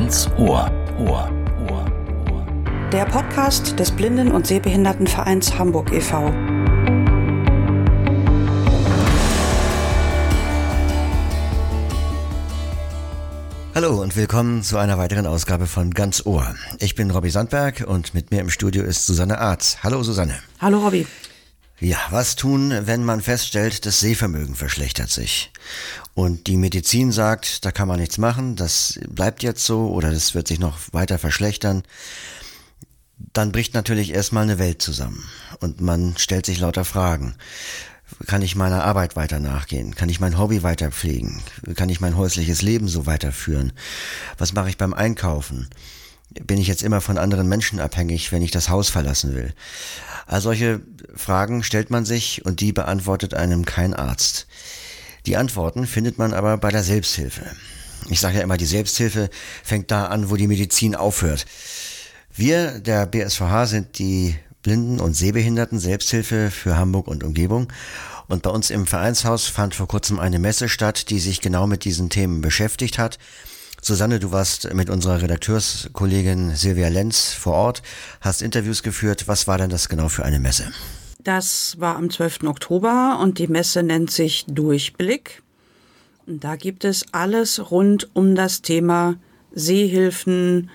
Ganz Ohr. Ohr. Ohr. Ohr. Der Podcast des Blinden- und Sehbehindertenvereins Hamburg e.V. Hallo und willkommen zu einer weiteren Ausgabe von Ganz Ohr. Ich bin Robbie Sandberg und mit mir im Studio ist Susanne Arz. Hallo Susanne. Hallo Robbie. Ja, was tun, wenn man feststellt, das Sehvermögen verschlechtert sich? Und die Medizin sagt, da kann man nichts machen, das bleibt jetzt so oder das wird sich noch weiter verschlechtern. Dann bricht natürlich erstmal eine Welt zusammen und man stellt sich lauter Fragen. Kann ich meiner Arbeit weiter nachgehen? Kann ich mein Hobby weiter pflegen? Kann ich mein häusliches Leben so weiterführen? Was mache ich beim Einkaufen? Bin ich jetzt immer von anderen Menschen abhängig, wenn ich das Haus verlassen will? All solche Fragen stellt man sich und die beantwortet einem kein Arzt. Die Antworten findet man aber bei der Selbsthilfe. Ich sage ja immer, die Selbsthilfe fängt da an, wo die Medizin aufhört. Wir, der BSVH, sind die Blinden- und Sehbehinderten Selbsthilfe für Hamburg und Umgebung. Und bei uns im Vereinshaus fand vor kurzem eine Messe statt, die sich genau mit diesen Themen beschäftigt hat. Susanne, du warst mit unserer Redakteurskollegin Silvia Lenz vor Ort, hast Interviews geführt. Was war denn das genau für eine Messe? Das war am 12. Oktober und die Messe nennt sich Durchblick. Und da gibt es alles rund um das Thema Sehhilfen,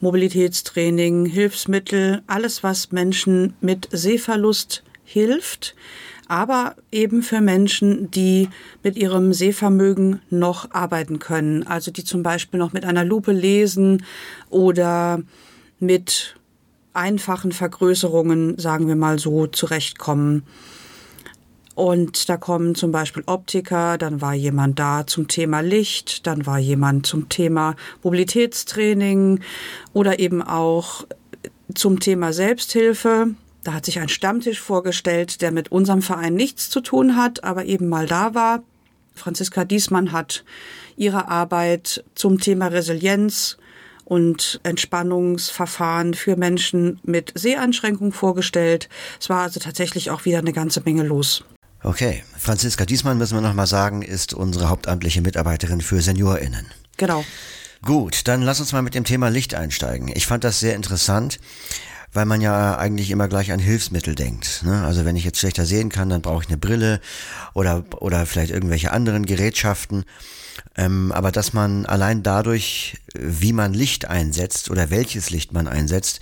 Mobilitätstraining, Hilfsmittel, alles, was Menschen mit Sehverlust hilft aber eben für Menschen, die mit ihrem Sehvermögen noch arbeiten können. Also die zum Beispiel noch mit einer Lupe lesen oder mit einfachen Vergrößerungen, sagen wir mal so, zurechtkommen. Und da kommen zum Beispiel Optiker, dann war jemand da zum Thema Licht, dann war jemand zum Thema Mobilitätstraining oder eben auch zum Thema Selbsthilfe. Da hat sich ein Stammtisch vorgestellt, der mit unserem Verein nichts zu tun hat, aber eben mal da war. Franziska Diesmann hat ihre Arbeit zum Thema Resilienz und Entspannungsverfahren für Menschen mit Seheinschränkung vorgestellt. Es war also tatsächlich auch wieder eine ganze Menge los. Okay, Franziska Diesmann müssen wir nochmal sagen, ist unsere hauptamtliche Mitarbeiterin für SeniorInnen. Genau. Gut, dann lass uns mal mit dem Thema Licht einsteigen. Ich fand das sehr interessant weil man ja eigentlich immer gleich an Hilfsmittel denkt. Ne? Also wenn ich jetzt schlechter sehen kann, dann brauche ich eine Brille oder, oder vielleicht irgendwelche anderen Gerätschaften. Ähm, aber dass man allein dadurch, wie man Licht einsetzt oder welches Licht man einsetzt,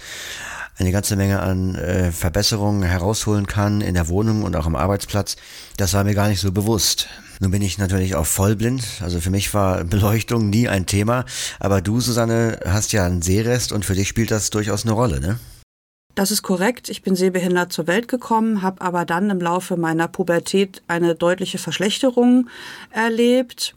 eine ganze Menge an äh, Verbesserungen herausholen kann in der Wohnung und auch am Arbeitsplatz, das war mir gar nicht so bewusst. Nun bin ich natürlich auch vollblind, also für mich war Beleuchtung nie ein Thema, aber du, Susanne, hast ja einen Sehrest und für dich spielt das durchaus eine Rolle, ne? Das ist korrekt. Ich bin sehbehindert zur Welt gekommen, habe aber dann im Laufe meiner Pubertät eine deutliche Verschlechterung erlebt.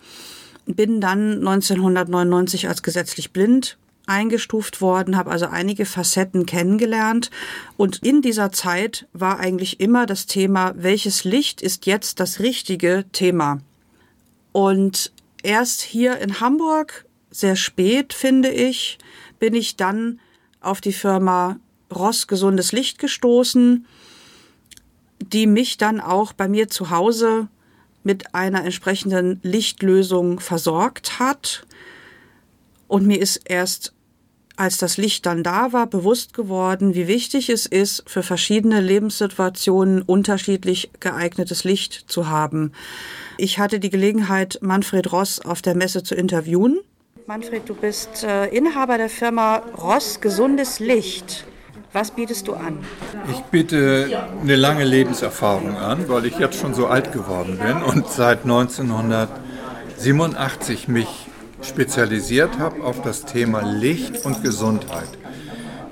Bin dann 1999 als gesetzlich blind eingestuft worden, habe also einige Facetten kennengelernt. Und in dieser Zeit war eigentlich immer das Thema, welches Licht ist jetzt das richtige Thema? Und erst hier in Hamburg, sehr spät finde ich, bin ich dann auf die Firma Ross gesundes Licht gestoßen, die mich dann auch bei mir zu Hause mit einer entsprechenden Lichtlösung versorgt hat. Und mir ist erst, als das Licht dann da war, bewusst geworden, wie wichtig es ist, für verschiedene Lebenssituationen unterschiedlich geeignetes Licht zu haben. Ich hatte die Gelegenheit, Manfred Ross auf der Messe zu interviewen. Manfred, du bist äh, Inhaber der Firma Ross Gesundes Licht. Was bietest du an? Ich biete eine lange Lebenserfahrung an, weil ich jetzt schon so alt geworden bin und seit 1987 mich spezialisiert habe auf das Thema Licht und Gesundheit.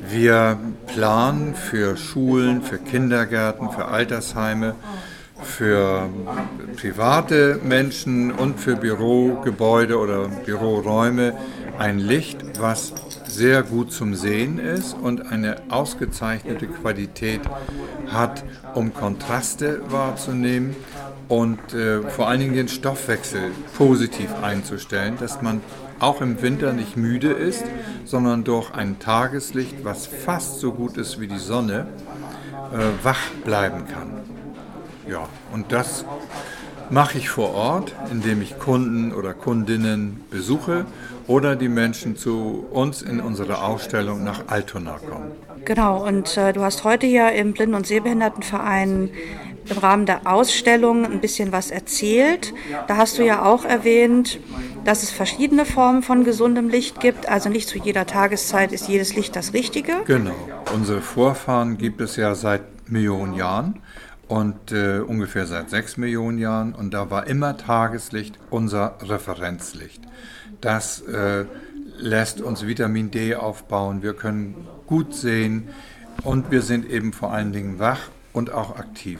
Wir planen für Schulen, für Kindergärten, für Altersheime, für private Menschen und für Bürogebäude oder Büroräume ein Licht, was sehr gut zum Sehen ist und eine ausgezeichnete Qualität hat, um Kontraste wahrzunehmen und äh, vor allen Dingen den Stoffwechsel positiv einzustellen, dass man auch im Winter nicht müde ist, sondern durch ein Tageslicht, was fast so gut ist wie die Sonne, äh, wach bleiben kann. Ja, und das mache ich vor Ort, indem ich Kunden oder Kundinnen besuche oder die Menschen zu uns in unsere Ausstellung nach Altona kommen. Genau, und äh, du hast heute hier im Blinden- und Sehbehindertenverein im Rahmen der Ausstellung ein bisschen was erzählt. Da hast du ja auch erwähnt, dass es verschiedene Formen von gesundem Licht gibt. Also nicht zu jeder Tageszeit ist jedes Licht das Richtige. Genau. Unsere Vorfahren gibt es ja seit Millionen Jahren und äh, ungefähr seit sechs Millionen Jahren. Und da war immer Tageslicht unser Referenzlicht. Das äh, lässt uns Vitamin D aufbauen. Wir können gut sehen und wir sind eben vor allen Dingen wach und auch aktiv.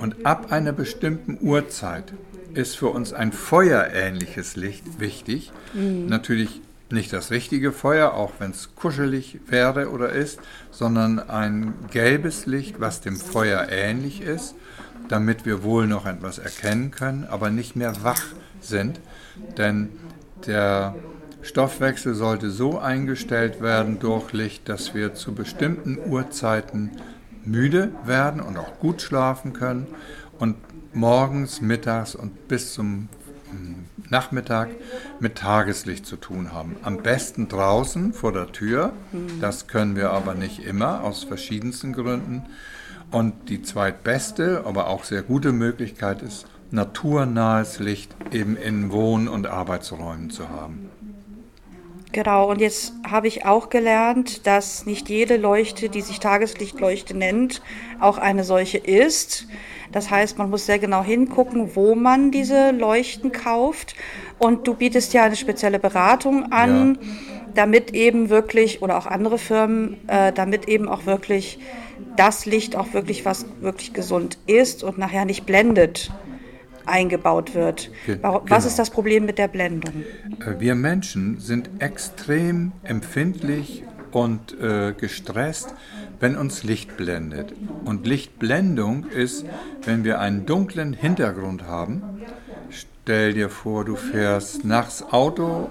Und ab einer bestimmten Uhrzeit ist für uns ein feuerähnliches Licht wichtig. Mhm. Natürlich nicht das richtige Feuer, auch wenn es kuschelig wäre oder ist, sondern ein gelbes Licht, was dem Feuer ähnlich ist, damit wir wohl noch etwas erkennen können, aber nicht mehr wach sind. Denn der Stoffwechsel sollte so eingestellt werden durch Licht, dass wir zu bestimmten Uhrzeiten müde werden und auch gut schlafen können und morgens, mittags und bis zum Nachmittag mit Tageslicht zu tun haben. Am besten draußen vor der Tür. Das können wir aber nicht immer aus verschiedensten Gründen. Und die zweitbeste, aber auch sehr gute Möglichkeit ist, naturnahes Licht eben in Wohn- und Arbeitsräumen zu haben. Genau, und jetzt habe ich auch gelernt, dass nicht jede Leuchte, die sich Tageslichtleuchte nennt, auch eine solche ist. Das heißt, man muss sehr genau hingucken, wo man diese Leuchten kauft. Und du bietest ja eine spezielle Beratung an, ja. damit eben wirklich, oder auch andere Firmen, äh, damit eben auch wirklich das Licht auch wirklich was wirklich gesund ist und nachher nicht blendet eingebaut wird. Was genau. ist das Problem mit der Blendung? Äh, wir Menschen sind extrem empfindlich und äh, gestresst, wenn uns Licht blendet. Und Lichtblendung ist, wenn wir einen dunklen Hintergrund haben. Stell dir vor, du fährst nachts Auto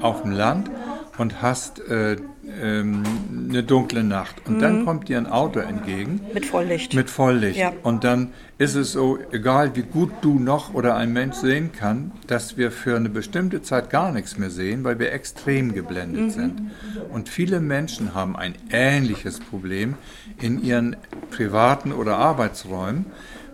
auf dem Land und hast äh, ähm, eine dunkle Nacht. Und mhm. dann kommt dir ein Auto entgegen. Mit Volllicht. Mit Volllicht. Ja. Und dann ist es so, egal wie gut du noch oder ein Mensch sehen kann, dass wir für eine bestimmte Zeit gar nichts mehr sehen, weil wir extrem geblendet mhm. sind. Und viele Menschen haben ein ähnliches Problem in ihren privaten oder Arbeitsräumen,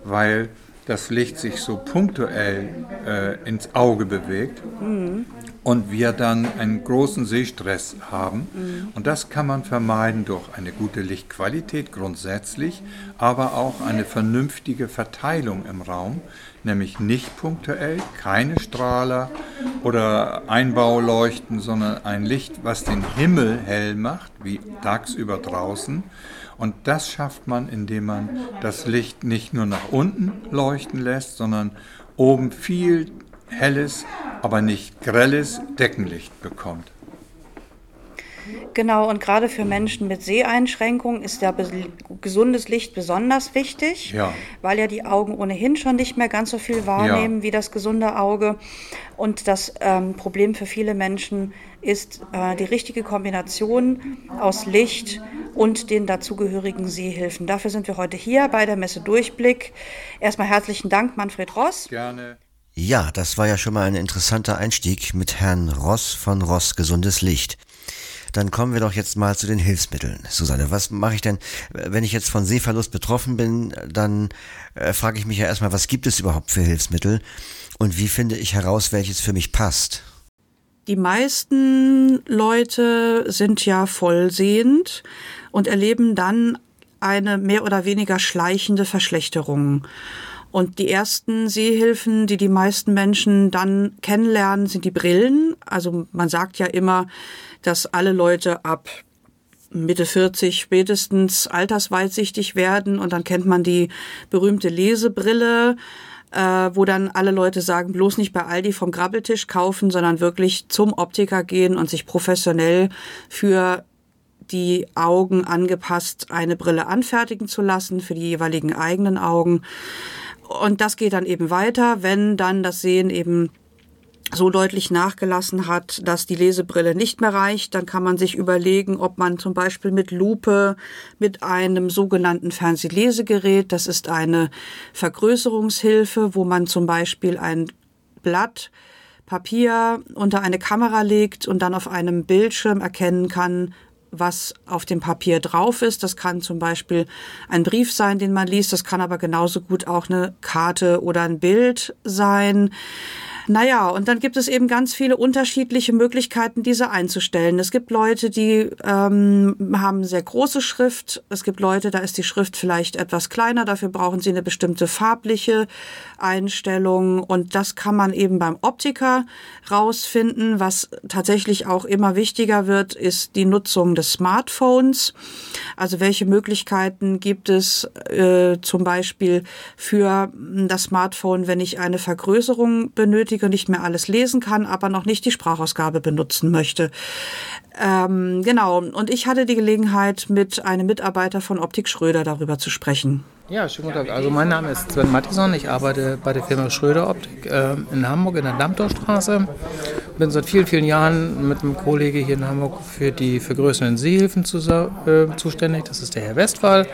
weil das Licht sich so punktuell äh, ins Auge bewegt mhm. Und wir dann einen großen Sehstress haben. Mhm. Und das kann man vermeiden durch eine gute Lichtqualität grundsätzlich, aber auch eine vernünftige Verteilung im Raum, nämlich nicht punktuell, keine Strahler oder Einbauleuchten, sondern ein Licht, was den Himmel hell macht, wie tagsüber draußen und das schafft man, indem man das Licht nicht nur nach unten leuchten lässt, sondern oben viel helles, aber nicht grelles Deckenlicht bekommt. Genau, und gerade für Menschen mit Seheinschränkungen ist ja gesundes Licht besonders wichtig, ja. weil ja die Augen ohnehin schon nicht mehr ganz so viel wahrnehmen ja. wie das gesunde Auge. Und das ähm, Problem für viele Menschen ist äh, die richtige Kombination aus Licht und den dazugehörigen Sehhilfen. Dafür sind wir heute hier bei der Messe Durchblick. Erstmal herzlichen Dank, Manfred Ross. Gerne. Ja, das war ja schon mal ein interessanter Einstieg mit Herrn Ross von Ross Gesundes Licht. Dann kommen wir doch jetzt mal zu den Hilfsmitteln. Susanne, was mache ich denn, wenn ich jetzt von Sehverlust betroffen bin? Dann äh, frage ich mich ja erstmal, was gibt es überhaupt für Hilfsmittel und wie finde ich heraus, welches für mich passt? Die meisten Leute sind ja vollsehend und erleben dann eine mehr oder weniger schleichende Verschlechterung. Und die ersten Sehhilfen, die die meisten Menschen dann kennenlernen, sind die Brillen. Also man sagt ja immer, dass alle Leute ab Mitte 40 spätestens altersweitsichtig werden und dann kennt man die berühmte Lesebrille, äh, wo dann alle Leute sagen, bloß nicht bei Aldi vom Grabbeltisch kaufen, sondern wirklich zum Optiker gehen und sich professionell für die Augen angepasst eine Brille anfertigen zu lassen für die jeweiligen eigenen Augen. Und das geht dann eben weiter, wenn dann das Sehen eben so deutlich nachgelassen hat, dass die Lesebrille nicht mehr reicht, dann kann man sich überlegen, ob man zum Beispiel mit Lupe, mit einem sogenannten Fernsehlesegerät, das ist eine Vergrößerungshilfe, wo man zum Beispiel ein Blatt Papier unter eine Kamera legt und dann auf einem Bildschirm erkennen kann, was auf dem Papier drauf ist. Das kann zum Beispiel ein Brief sein, den man liest. Das kann aber genauso gut auch eine Karte oder ein Bild sein. Naja, und dann gibt es eben ganz viele unterschiedliche Möglichkeiten, diese einzustellen. Es gibt Leute, die ähm, haben sehr große Schrift. Es gibt Leute, da ist die Schrift vielleicht etwas kleiner. Dafür brauchen sie eine bestimmte farbliche Einstellung. Und das kann man eben beim Optiker rausfinden. Was tatsächlich auch immer wichtiger wird, ist die Nutzung des Smartphones. Also welche Möglichkeiten gibt es äh, zum Beispiel für das Smartphone, wenn ich eine Vergrößerung benötige? Benötige, nicht mehr alles lesen kann, aber noch nicht die Sprachausgabe benutzen möchte. Ähm, genau, und ich hatte die Gelegenheit, mit einem Mitarbeiter von Optik Schröder darüber zu sprechen. Ja, schönen guten Tag. Also mein Name ist Sven Mattison. Ich arbeite bei der Firma Schröder Optik äh, in Hamburg in der Dammtorstraße. Bin seit vielen, vielen Jahren mit einem Kollege hier in Hamburg für die vergrößernden Sehhilfen zu, äh, zuständig. Das ist der Herr Westphal.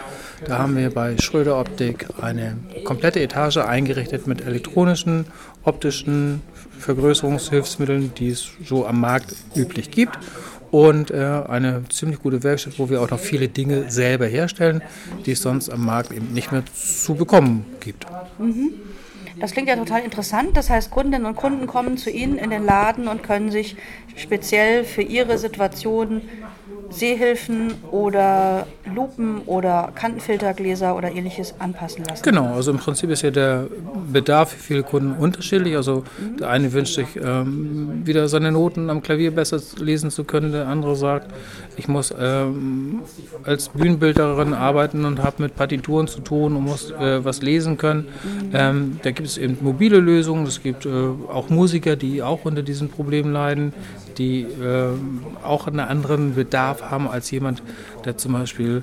Da haben wir bei Schröder Optik eine komplette Etage eingerichtet mit elektronischen, optischen Vergrößerungshilfsmitteln, die es so am Markt üblich gibt. Und äh, eine ziemlich gute Werkstatt, wo wir auch noch viele Dinge selber herstellen, die es sonst am Markt eben nicht mehr zu bekommen gibt. Mhm. Das klingt ja total interessant. Das heißt, Kundinnen und Kunden kommen zu Ihnen in den Laden und können sich speziell für ihre Situation Sehhilfen oder Lupen oder Kantenfiltergläser oder ähnliches anpassen lassen. Genau, also im Prinzip ist ja der Bedarf für viele Kunden unterschiedlich. Also mhm. der eine wünscht sich ähm, wieder seine Noten am Klavier besser lesen zu können, der andere sagt, ich muss ähm, als Bühnenbilderin arbeiten und habe mit Partituren zu tun und muss äh, was lesen können. Mhm. Ähm, da gibt es eben mobile Lösungen, es gibt äh, auch Musiker, die auch unter diesen Problemen leiden, die äh, auch einen anderen Bedarf haben als jemand, der zum Beispiel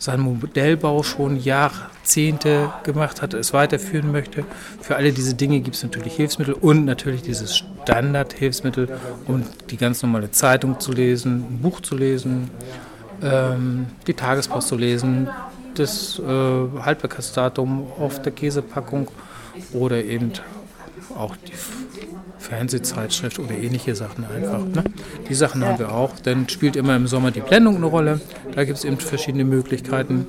seinen Modellbau schon Jahrzehnte gemacht hat, es weiterführen möchte. Für alle diese Dinge gibt es natürlich Hilfsmittel und natürlich dieses Standardhilfsmittel, um die ganz normale Zeitung zu lesen, ein Buch zu lesen, ähm, die Tagespost zu lesen, das äh, Haltbarkeitsdatum auf der Käsepackung oder eben auch die Fernsehzeitschrift oder ähnliche Sachen einfach. Ne? Die Sachen haben wir auch. Dann spielt immer im Sommer die Blendung eine Rolle. Da gibt es eben verschiedene Möglichkeiten.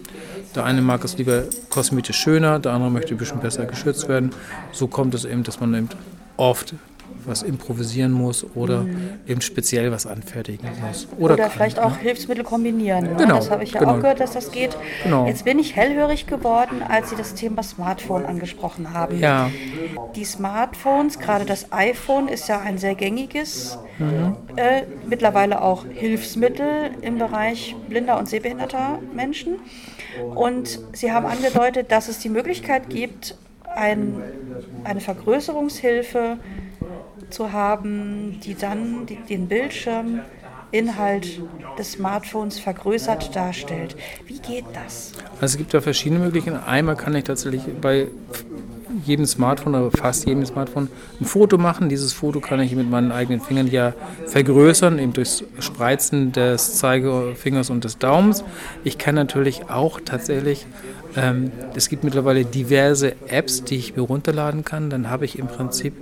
Der eine mag es lieber kosmetisch schöner, der andere möchte ein bisschen besser geschützt werden. So kommt es eben, dass man eben oft was improvisieren muss oder mhm. eben speziell was anfertigen muss. Oder, oder kann, vielleicht auch ne? Hilfsmittel kombinieren. Ne? Genau, das habe ich ja genau. auch gehört, dass das geht. Genau. Jetzt bin ich hellhörig geworden, als Sie das Thema Smartphone angesprochen haben. Ja. Die Smartphones, gerade das iPhone, ist ja ein sehr gängiges, mhm. äh, mittlerweile auch Hilfsmittel im Bereich blinder und sehbehinderter Menschen. Und Sie haben angedeutet, dass es die Möglichkeit gibt, ein, eine Vergrößerungshilfe zu haben, die dann den Bildschirminhalt des Smartphones vergrößert darstellt. Wie geht das? Also es gibt da verschiedene Möglichkeiten. Einmal kann ich tatsächlich bei jedem Smartphone oder fast jedem Smartphone ein Foto machen. Dieses Foto kann ich mit meinen eigenen Fingern ja vergrößern, eben durch Spreizen des Zeigefingers und des Daumens. Ich kann natürlich auch tatsächlich ähm, es gibt mittlerweile diverse Apps, die ich mir runterladen kann. Dann habe ich im Prinzip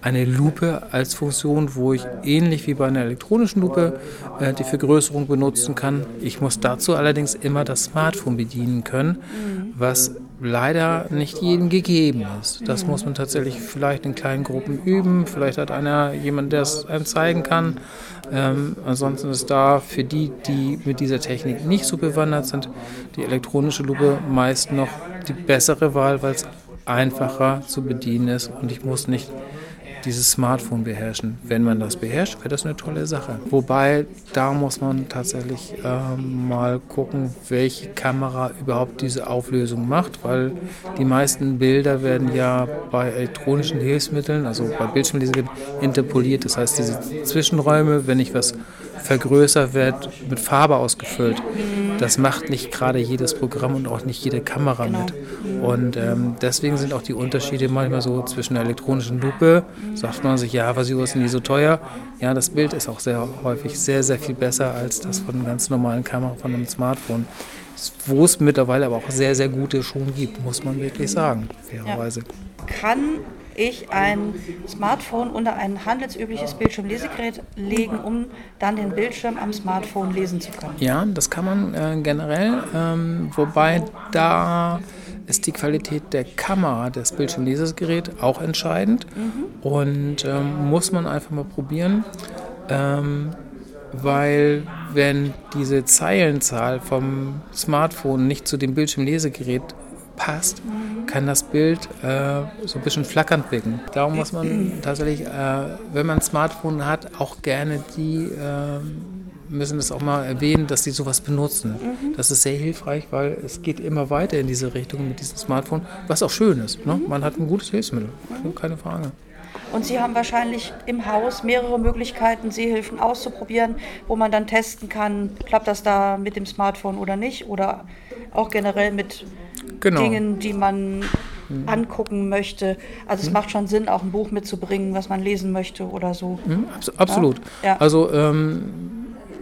eine Lupe als Funktion, wo ich ähnlich wie bei einer elektronischen Lupe äh, die Vergrößerung benutzen kann. Ich muss dazu allerdings immer das Smartphone bedienen können, was leider nicht jedem gegeben ist. Das muss man tatsächlich vielleicht in kleinen Gruppen üben. Vielleicht hat einer jemand, der es einem zeigen kann. Ähm, ansonsten ist da für die, die mit dieser Technik nicht so bewandert sind, die elektronische Lupe meist noch die bessere Wahl, weil es einfacher zu bedienen ist und ich muss nicht dieses Smartphone beherrschen. Wenn man das beherrscht, wäre das eine tolle Sache. Wobei, da muss man tatsächlich äh, mal gucken, welche Kamera überhaupt diese Auflösung macht, weil die meisten Bilder werden ja bei elektronischen Hilfsmitteln, also bei Bildschirmlesern, interpoliert. Das heißt, diese Zwischenräume, wenn ich was vergrößert, wird mit Farbe ausgefüllt. Das macht nicht gerade jedes Programm und auch nicht jede Kamera Genau. mit. Und ähm, deswegen sind auch die Unterschiede manchmal so zwischen der elektronischen Lupe, sagt man sich, ja, was ist nie so teuer. Ja, das Bild ist auch sehr häufig sehr, sehr viel besser als das von einer ganz normalen Kamera von einem Smartphone. Wo es mittlerweile aber auch sehr, sehr gute schon gibt, muss man wirklich sagen, fairerweise. Kann ich ein Smartphone unter ein handelsübliches Bildschirmlesegerät legen, um dann den Bildschirm am Smartphone lesen zu können? Ja, das kann man äh, generell, ähm, wobei da ist die Qualität der Kamera des Bildschirmlesegeräts auch entscheidend. Und ähm, muss man einfach mal probieren, ähm, weil wenn diese Zeilenzahl vom Smartphone nicht zu dem Bildschirmlesegerät passt, kann das Bild äh, so ein bisschen flackernd wirken. Darum muss man tatsächlich, äh, wenn man ein Smartphone hat, auch gerne die äh, müssen das auch mal erwähnen, dass die sowas benutzen. Das ist sehr hilfreich, weil es geht immer weiter in diese Richtung mit diesem Smartphone, was auch schön ist. Ne? Man hat ein gutes Hilfsmittel, keine Frage. Und Sie haben wahrscheinlich im Haus mehrere Möglichkeiten, Sehhilfen auszuprobieren, wo man dann testen kann, klappt das da mit dem Smartphone oder nicht oder auch generell mit Genau. Dingen, die man angucken möchte. Also es macht schon Sinn, auch ein Buch mitzubringen, was man lesen möchte oder so. Mhm, abs absolut. Ja. Also ähm,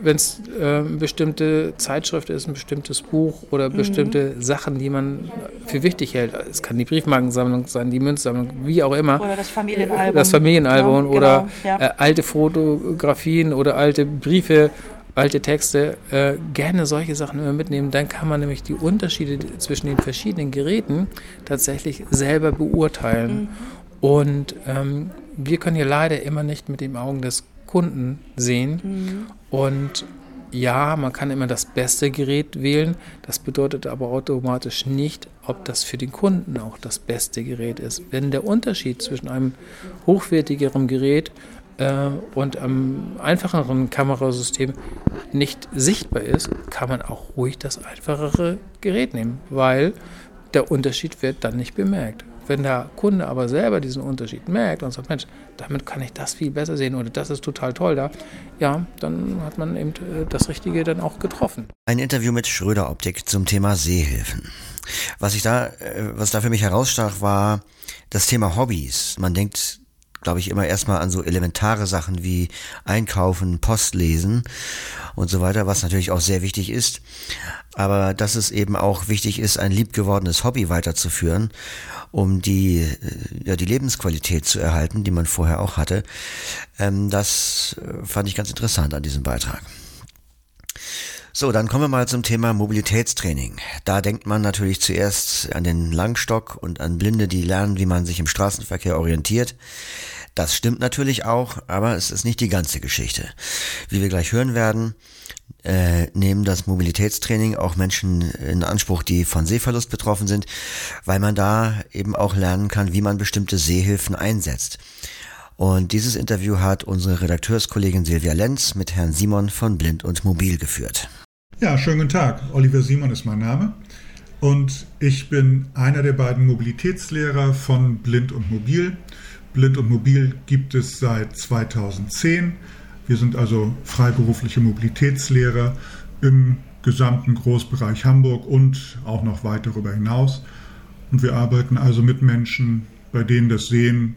wenn es äh, eine bestimmte Zeitschrift ist, ein bestimmtes Buch oder Mhm. bestimmte Sachen, die man für wichtig hält, es kann die Briefmarkensammlung sein, die Münzsammlung, wie auch immer. Oder das Familienalbum. Das Familienalbum Ja, oder genau, ja. äh, alte Fotografien oder alte Briefe, alte Texte, äh, gerne solche Sachen immer mitnehmen. Dann kann man nämlich die Unterschiede zwischen den verschiedenen Geräten tatsächlich selber beurteilen. Mhm. Und ähm, wir können hier leider immer nicht mit den Augen des Kunden sehen. Mhm. Und ja, man kann immer das beste Gerät wählen. Das bedeutet aber automatisch nicht, ob das für den Kunden auch das beste Gerät ist. Wenn der Unterschied zwischen einem hochwertigeren Gerät äh, und einem einfacheren Kamerasystem nicht sichtbar ist, kann man auch ruhig das einfachere Gerät nehmen, weil der Unterschied wird dann nicht bemerkt. Wenn der Kunde aber selber diesen Unterschied merkt und sagt, Mensch, damit kann ich das viel besser sehen oder das ist total toll da, ja, dann hat man eben äh, das Richtige dann auch getroffen. Ein Interview mit Schröder Optik zum Thema Sehhilfen. Was ich da, äh, was da für mich herausstach, war das Thema Hobbys. Man denkt, glaube ich, immer erstmal an so elementare Sachen wie Einkaufen, Post lesen und so weiter, was natürlich auch sehr wichtig ist. Aber dass es eben auch wichtig ist, ein liebgewordenes Hobby weiterzuführen, um die, äh, ja, die Lebensqualität zu erhalten, die man vorher auch hatte. Ähm, das äh, fand ich ganz interessant an diesem Beitrag. So, dann kommen wir mal zum Thema Mobilitätstraining. Da denkt man natürlich zuerst an den Langstock und an Blinde, die lernen, wie man sich im Straßenverkehr orientiert. Das stimmt natürlich auch, aber es ist nicht die ganze Geschichte. Wie wir gleich hören werden, äh, nehmen das Mobilitätstraining auch Menschen in Anspruch, die von Sehverlust betroffen sind, weil man da eben auch lernen kann, wie man bestimmte Sehhilfen einsetzt. Und dieses Interview hat unsere Redakteurskollegin Silvia Lenz mit Herrn Simon von Blind und Mobil geführt. Ja, schönen guten Tag. Oliver Simon ist mein Name und ich bin einer der beiden Mobilitätslehrer von Blind und Mobil. Blind und Mobil gibt es seit 2010. Wir sind also freiberufliche Mobilitätslehrer im gesamten Großbereich Hamburg und auch noch weit darüber hinaus. Und wir arbeiten also mit Menschen, bei denen das Sehen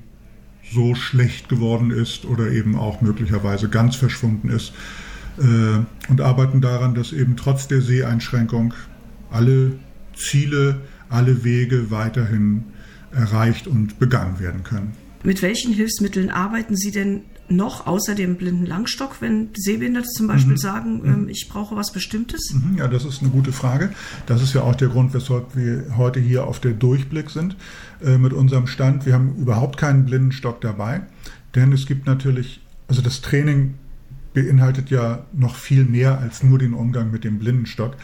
so schlecht geworden ist oder eben auch möglicherweise ganz verschwunden ist, äh, und arbeiten daran, dass eben trotz der Seheinschränkung alle Ziele, alle Wege weiterhin erreicht und begangen werden können. Mit welchen Hilfsmitteln arbeiten Sie denn noch außer dem blinden Langstock, wenn Sehbehinderte zum Beispiel sagen, ähm, ich brauche was Bestimmtes? Mhm, Ja, das ist eine gute Frage. Das ist ja auch der Grund, weshalb wir heute hier auf der Durchblick sind äh, mit unserem Stand. Wir haben überhaupt keinen Blindenstock dabei, denn es gibt natürlich, also das Training beinhaltet ja noch viel mehr als nur den Umgang mit dem Blindenstock.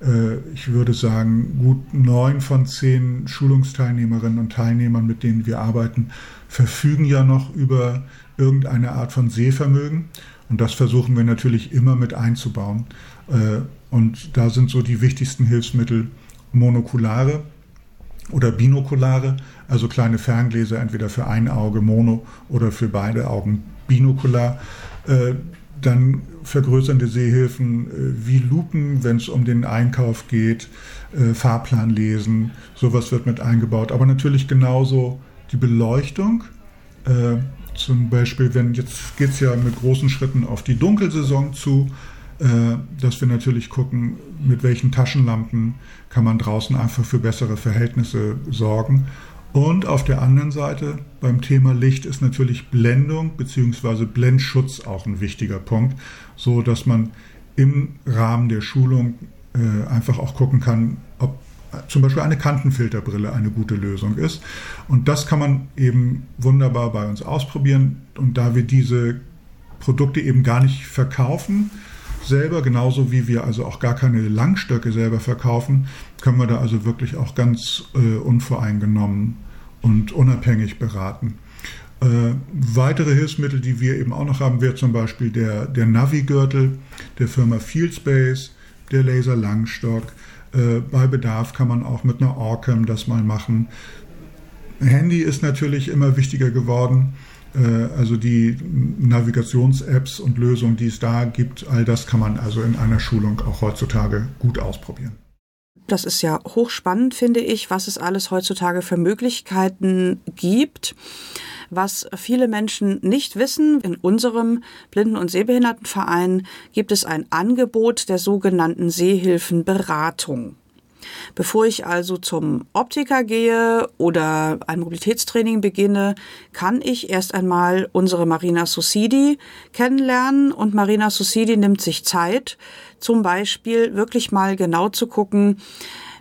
Äh, Ich würde sagen, gut neun von zehn Schulungsteilnehmerinnen und Teilnehmern, mit denen wir arbeiten, verfügen ja noch über irgendeine Art von Sehvermögen. Und das versuchen wir natürlich immer mit einzubauen. Äh, Und da sind so die wichtigsten Hilfsmittel monokulare oder binokulare, also kleine Ferngläser, entweder für ein Auge mono oder für beide Augen binokular. Dann vergrößernde Sehhilfen äh, wie Lupen, wenn es um den Einkauf geht, äh, Fahrplan lesen, sowas wird mit eingebaut. Aber natürlich genauso die Beleuchtung. Äh, zum Beispiel, wenn jetzt geht es ja mit großen Schritten auf die Dunkelsaison zu, dass wir natürlich gucken, mit welchen Taschenlampen kann man draußen einfach für bessere Verhältnisse sorgen. Und auf der anderen Seite beim Thema Licht ist natürlich Blendung bzw. Blendschutz auch ein wichtiger Punkt, so dass man im Rahmen der Schulung äh, einfach auch gucken kann, ob zum Beispiel eine Kantenfilterbrille eine gute Lösung ist. Und das kann man eben wunderbar bei uns ausprobieren. Und da wir diese Produkte eben gar nicht verkaufen, selber, genauso wie wir also auch gar keine Langstöcke selber verkaufen, können wir da also wirklich auch ganz äh, unvoreingenommen und unabhängig beraten. Äh, weitere Hilfsmittel, die wir eben auch noch haben, wäre zum Beispiel der, der Navi-Gürtel der Firma Fieldspace, der Laser Langstock. Äh, bei Bedarf kann man auch mit einer Orcam das mal machen. Handy ist natürlich immer wichtiger geworden. Äh, also die Navigations-Apps und Lösungen, die es da gibt, all das kann man also in einer Schulung auch heutzutage gut ausprobieren. Das ist ja hochspannend, finde ich, was es alles heutzutage für Möglichkeiten gibt. Was viele Menschen nicht wissen, in unserem Blinden- und Sehbehindertenverein gibt es ein Angebot der sogenannten Sehhilfenberatung. Bevor ich also zum Optiker gehe oder ein Mobilitätstraining beginne, kann ich erst einmal unsere Marina Susidi kennenlernen und Marina Susidi nimmt sich Zeit, zum Beispiel wirklich mal genau zu gucken,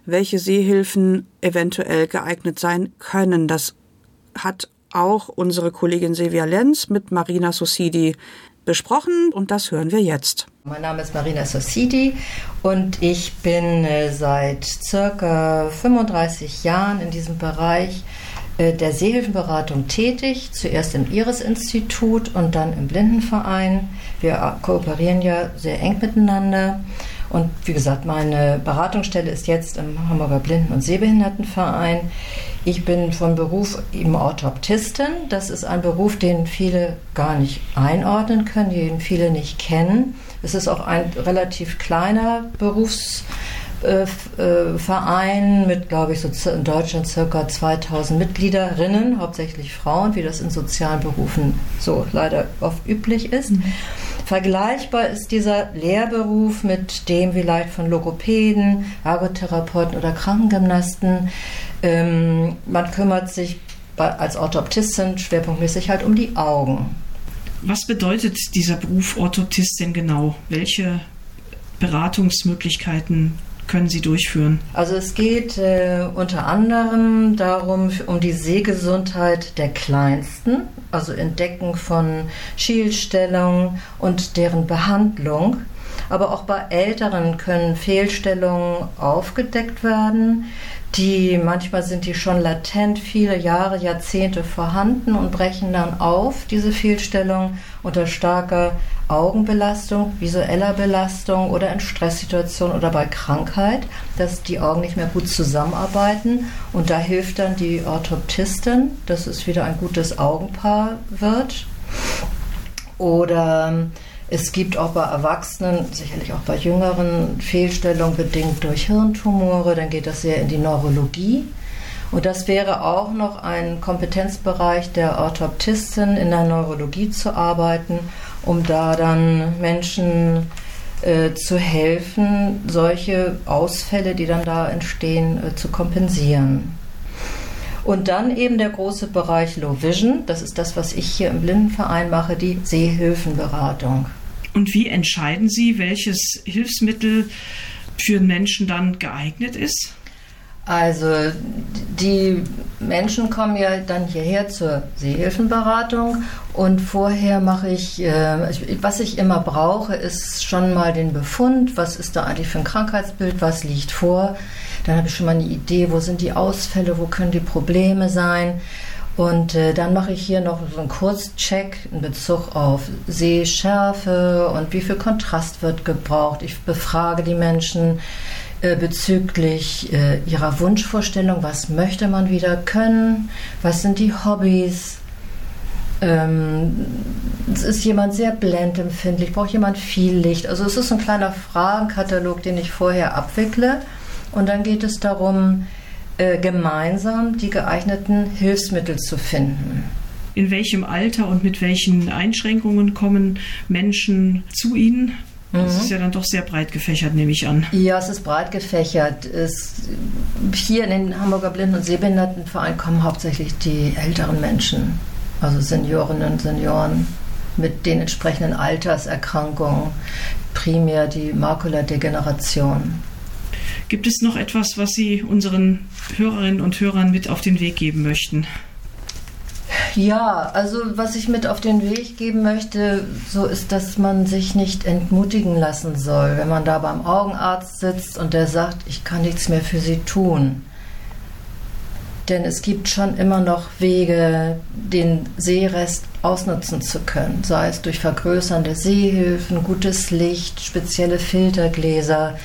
welche Sehhilfen eventuell geeignet sein können. Das hat auch unsere Kollegin Silvia Lenz mit Marina Susidi besprochen und das hören wir jetzt. Mein Name ist Marina Sossidi und ich bin äh, seit circa 35 Jahren in diesem Bereich äh, der Sehhilfenberatung tätig, zuerst im Iris-Institut und dann im Blindenverein. Wir kooperieren ja sehr eng miteinander. Und wie gesagt, meine Beratungsstelle ist jetzt im Hamburger Blinden- und Sehbehindertenverein. Ich bin von Beruf eben Orthoptistin. Das ist ein Beruf, den viele gar nicht einordnen können, den viele nicht kennen. Es ist auch ein relativ kleiner Berufsverein mit, glaube ich, so in Deutschland circa 2000 Mitgliederinnen, hauptsächlich Frauen, wie das in sozialen Berufen so leider oft üblich ist. Mhm. Vergleichbar ist dieser Lehrberuf mit dem vielleicht von Logopäden, Ergotherapeuten oder Krankengymnasten. Ähm, man kümmert sich als Orthoptistin schwerpunktmäßig halt um die Augen. Was bedeutet dieser Beruf Orthoptist denn genau? Welche Beratungsmöglichkeiten können Sie durchführen? Also es geht äh, unter anderem darum, um die Sehgesundheit der Kleinsten, also Entdecken von Schielstellungen und deren Behandlung. Aber auch bei Älteren können Fehlstellungen aufgedeckt werden die manchmal sind die schon latent viele Jahre, Jahrzehnte vorhanden und brechen dann auf, diese Fehlstellung unter starker Augenbelastung, visueller Belastung oder in Stresssituationen oder bei Krankheit, dass die Augen nicht mehr gut zusammenarbeiten und da hilft dann die Orthoptistin, dass es wieder ein gutes Augenpaar wird. Oder es gibt auch bei Erwachsenen, sicherlich auch bei Jüngeren, Fehlstellungen bedingt durch Hirntumore. Dann geht das sehr in die Neurologie. Und das wäre auch noch ein Kompetenzbereich der Orthoptistin, in der Neurologie zu arbeiten, um da dann Menschen äh, zu helfen, solche Ausfälle, die dann da entstehen, äh, zu kompensieren. Und dann eben der große Bereich Low Vision, das ist das, was ich hier im Blindenverein mache, die Sehhilfenberatung. Und wie entscheiden Sie, welches Hilfsmittel für Menschen dann geeignet ist? Also die Menschen kommen ja dann hierher zur Sehhilfenberatung und vorher mache ich, äh, was ich immer brauche, ist schon mal den Befund, was ist da eigentlich für ein Krankheitsbild, was liegt vor. Dann habe ich schon mal eine Idee, wo sind die Ausfälle, wo können die Probleme sein. Und äh, dann mache ich hier noch so einen Kurzcheck in Bezug auf Sehschärfe und wie viel Kontrast wird gebraucht. Ich befrage die Menschen äh, bezüglich äh, ihrer Wunschvorstellung, was möchte man wieder können, was sind die Hobbys. Ähm, ist jemand sehr blendempfindlich, braucht jemand viel Licht. Also es ist ein kleiner Fragenkatalog, den ich vorher abwickle. Und dann geht es darum, äh, gemeinsam die geeigneten Hilfsmittel zu finden. In welchem Alter und mit welchen Einschränkungen kommen Menschen zu Ihnen? Das mhm. ist ja dann doch sehr breit gefächert, nehme ich an. Ja, es ist breit gefächert. Es, hier in den Hamburger Blinden- und Sehbehindertenverein kommen hauptsächlich die älteren Menschen, also Seniorinnen und Senioren mit den entsprechenden Alterserkrankungen, primär die Makuladegeneration. Gibt es noch etwas, was Sie unseren Hörerinnen und Hörern mit auf den Weg geben möchten? Ja, also was ich mit auf den Weg geben möchte, so ist, dass man sich nicht entmutigen lassen soll, wenn man da beim Augenarzt sitzt und der sagt, ich kann nichts mehr für Sie tun. Denn es gibt schon immer noch Wege, den Sehrest ausnutzen zu können, sei es durch vergrößernde Sehhilfen, gutes Licht, spezielle Filtergläser.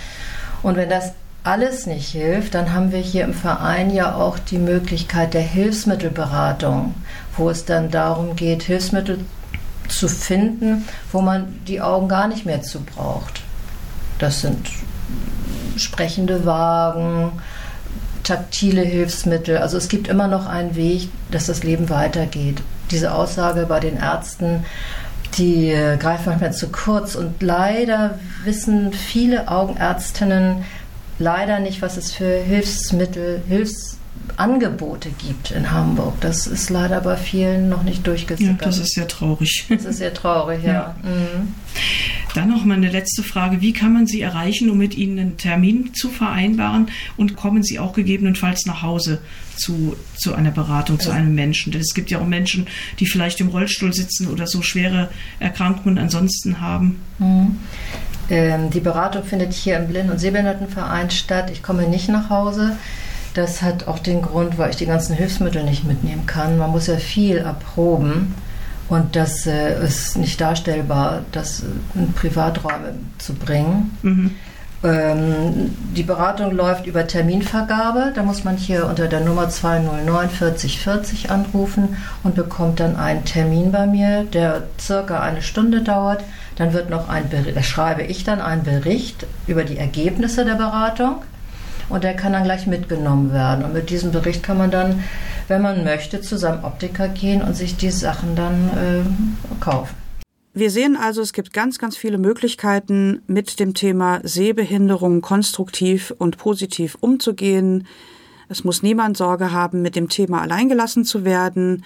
Und wenn das alles nicht hilft, dann haben wir hier im Verein ja auch die Möglichkeit der Hilfsmittelberatung, wo es dann darum geht, Hilfsmittel zu finden, wo man die Augen gar nicht mehr zu braucht. Das sind sprechende Wagen, taktile Hilfsmittel. Also es gibt immer noch einen Weg, dass das Leben weitergeht. Diese Aussage bei den Ärzten, die äh, greift manchmal zu kurz und leider wissen viele Augenärztinnen, leider nicht, was es für Hilfsmittel, Hilfsangebote gibt in Hamburg. Das ist leider bei vielen noch nicht durchgesetzt. Ja, das ist sehr traurig. Das ist sehr traurig, ja. ja. Mhm. Dann noch mal eine letzte Frage. Wie kann man Sie erreichen, um mit Ihnen einen Termin zu vereinbaren? Und kommen Sie auch gegebenenfalls nach Hause zu, zu einer Beratung, zu einem Menschen? Denn es gibt ja auch Menschen, die vielleicht im Rollstuhl sitzen oder so schwere Erkrankungen ansonsten haben. Mhm. Ähm, die Beratung findet hier im Blinden- und Sehbehindertenverein statt. Ich komme nicht nach Hause. Das hat auch den Grund, weil ich die ganzen Hilfsmittel nicht mitnehmen kann. Man muss ja viel erproben. Und das äh, ist nicht darstellbar, das in Privaträume zu bringen. Mhm. Ähm, die Beratung läuft über Terminvergabe. Da muss man hier unter der Nummer 209 40 40 anrufen und bekommt dann einen Termin bei mir, der circa eine Stunde dauert. Dann wird noch ein Bericht, da schreibe ich dann einen Bericht über die Ergebnisse der Beratung und der kann dann gleich mitgenommen werden. Und mit diesem Bericht kann man dann, wenn man möchte, zu seinem Optiker gehen und sich die Sachen dann äh, kaufen. Wir sehen also, es gibt ganz, ganz viele Möglichkeiten, mit dem Thema Sehbehinderung konstruktiv und positiv umzugehen. Es muss niemand Sorge haben, mit dem Thema alleingelassen zu werden.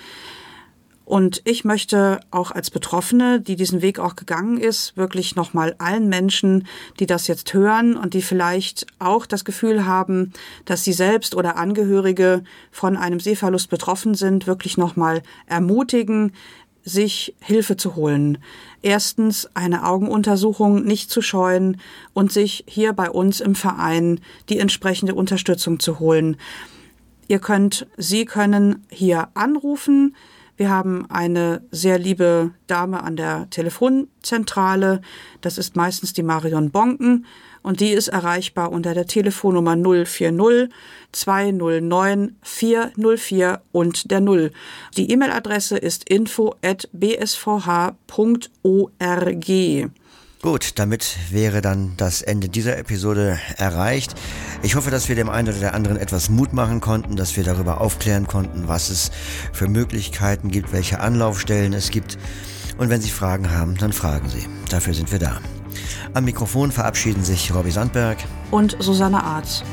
Und ich möchte auch als Betroffene, die diesen Weg auch gegangen ist, wirklich nochmal allen Menschen, die das jetzt hören und die vielleicht auch das Gefühl haben, dass sie selbst oder Angehörige von einem Sehverlust betroffen sind, wirklich nochmal ermutigen, sich Hilfe zu holen. Erstens eine Augenuntersuchung nicht zu scheuen und sich hier bei uns im Verein die entsprechende Unterstützung zu holen. Ihr könnt, Sie können hier anrufen. Wir haben eine sehr liebe Dame an der Telefonzentrale. Das ist meistens die Marion Bonken und die ist erreichbar unter der Telefonnummer 040 209 404 und der 0. Die E-Mail-Adresse ist info at bsvh.org. Gut, damit wäre dann das Ende dieser Episode erreicht. Ich hoffe, dass wir dem einen oder der anderen etwas Mut machen konnten, dass wir darüber aufklären konnten, was es für Möglichkeiten gibt, welche Anlaufstellen es gibt. Und wenn Sie Fragen haben, dann fragen Sie. Dafür sind wir da. Am Mikrofon verabschieden sich Robbie Sandberg und Susanne Arz.